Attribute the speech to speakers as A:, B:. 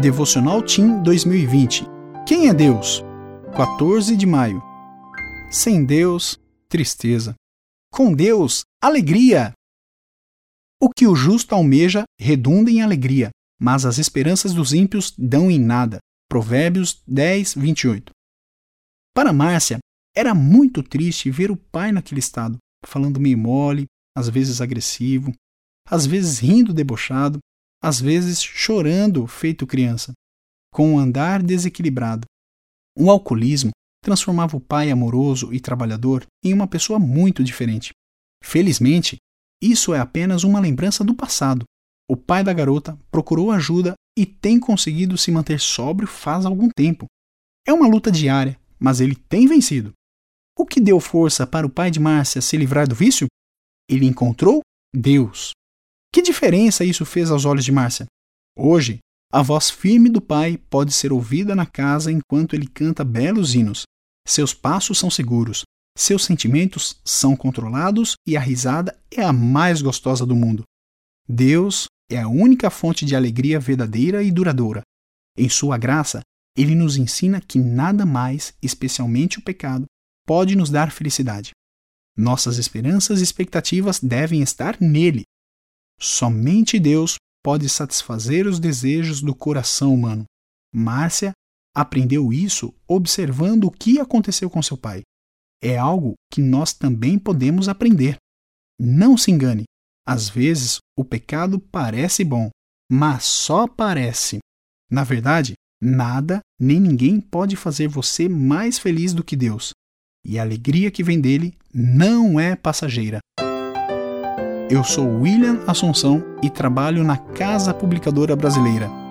A: Devocional Team 2020. Quem é Deus? 14 de maio. Sem Deus, tristeza. Com Deus, alegria. O que o justo almeja redunda em alegria, mas as esperanças dos ímpios dão em nada. Provérbios 10, 28. Para Márcia, era muito triste ver o pai naquele estado, falando meio mole, às vezes agressivo, às vezes rindo debochado, às vezes chorando feito criança, com um andar desequilibrado. O alcoolismo transformava o pai amoroso e trabalhador em uma pessoa muito diferente. Felizmente, isso é apenas uma lembrança do passado. O pai da garota procurou ajuda e tem conseguido se manter sóbrio faz algum tempo. É uma luta diária, mas ele tem vencido. O que deu força para o pai de Márcia se livrar do vício? Ele encontrou Deus. Que diferença isso fez aos olhos de Márcia? Hoje, a voz firme do pai pode ser ouvida na casa enquanto ele canta belos hinos. Seus passos são seguros, seus sentimentos são controlados e a risada é a mais gostosa do mundo. Deus é a única fonte de alegria verdadeira e duradoura. Em Sua graça, Ele nos ensina que nada mais, especialmente o pecado, pode nos dar felicidade. Nossas esperanças e expectativas devem estar nele, Somente Deus pode satisfazer os desejos do coração humano. Márcia aprendeu isso observando o que aconteceu com seu pai. É algo que nós também podemos aprender. Não se engane, às vezes o pecado parece bom, mas só parece. Na verdade, nada nem ninguém pode fazer você mais feliz do que Deus. E a alegria que vem dele não é passageira. Eu sou William Assunção e trabalho na Casa Publicadora Brasileira